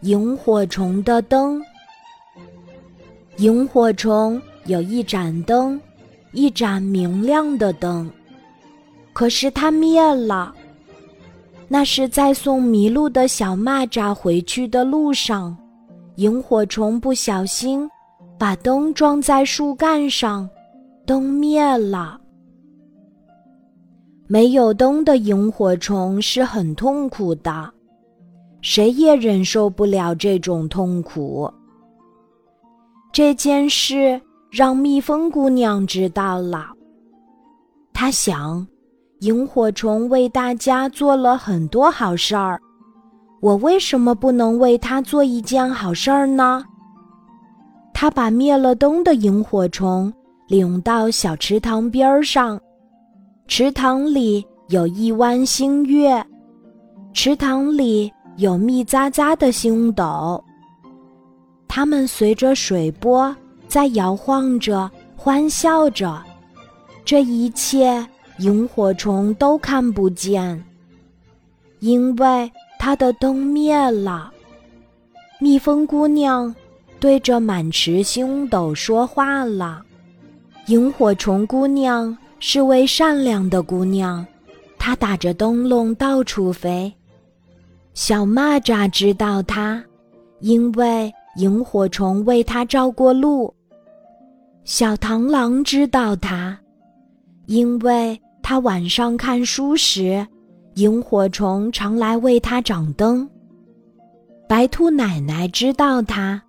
萤火虫的灯。萤火虫有一盏灯，一盏明亮的灯，可是它灭了。那是在送迷路的小蚂蚱回去的路上，萤火虫不小心把灯装在树干上，灯灭了。没有灯的萤火虫是很痛苦的，谁也忍受不了这种痛苦。这件事让蜜蜂姑娘知道了。她想，萤火虫为大家做了很多好事儿，我为什么不能为它做一件好事儿呢？她把灭了灯的萤火虫领到小池塘边上，池塘里有一弯新月，池塘里有密匝匝的星斗。它们随着水波在摇晃着，欢笑着。这一切萤火虫都看不见，因为它的灯灭了。蜜蜂姑娘对着满池星斗说话了：“萤火虫姑娘是位善良的姑娘，她打着灯笼到处飞。小蚂蚱知道她，因为。”萤火虫为他照过路，小螳螂知道他，因为他晚上看书时，萤火虫常来为他掌灯。白兔奶奶知道他，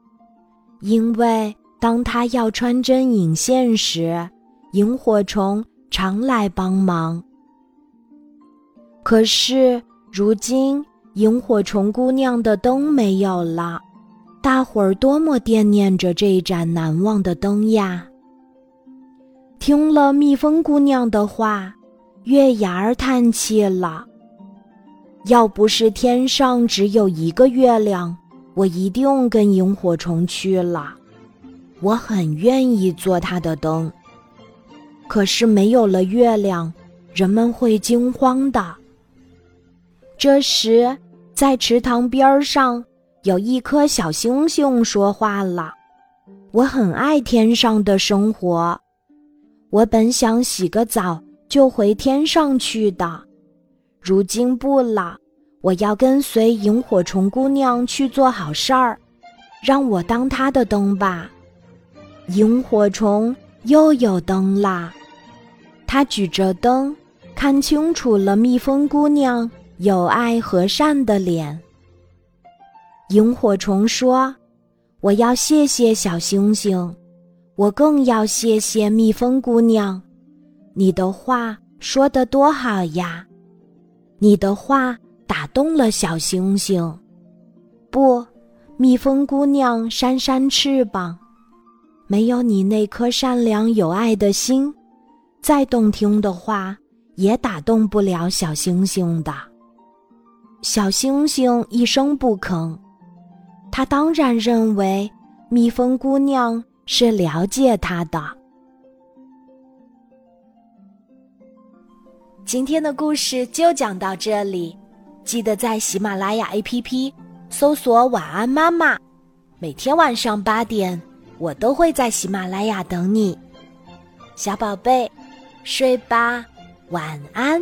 因为当他要穿针引线时，萤火虫常来帮忙。可是如今，萤火虫姑娘的灯没有了。大伙儿多么惦念着这盏难忘的灯呀！听了蜜蜂姑娘的话，月牙儿叹气了。要不是天上只有一个月亮，我一定跟萤火虫去了。我很愿意做它的灯。可是没有了月亮，人们会惊慌的。这时，在池塘边上。有一颗小星星说话了：“我很爱天上的生活，我本想洗个澡就回天上去的，如今不了，我要跟随萤火虫姑娘去做好事儿，让我当她的灯吧。”萤火虫又有灯啦，他举着灯，看清楚了蜜蜂姑娘有爱和善的脸。萤火虫说：“我要谢谢小星星，我更要谢谢蜜蜂姑娘。你的话说得多好呀！你的话打动了小星星。不，蜜蜂姑娘扇扇翅膀，没有你那颗善良有爱的心，再动听的话也打动不了小星星的。”小星星一声不吭。他当然认为蜜蜂姑娘是了解他的。今天的故事就讲到这里，记得在喜马拉雅 APP 搜索“晚安妈妈”，每天晚上八点，我都会在喜马拉雅等你，小宝贝，睡吧，晚安。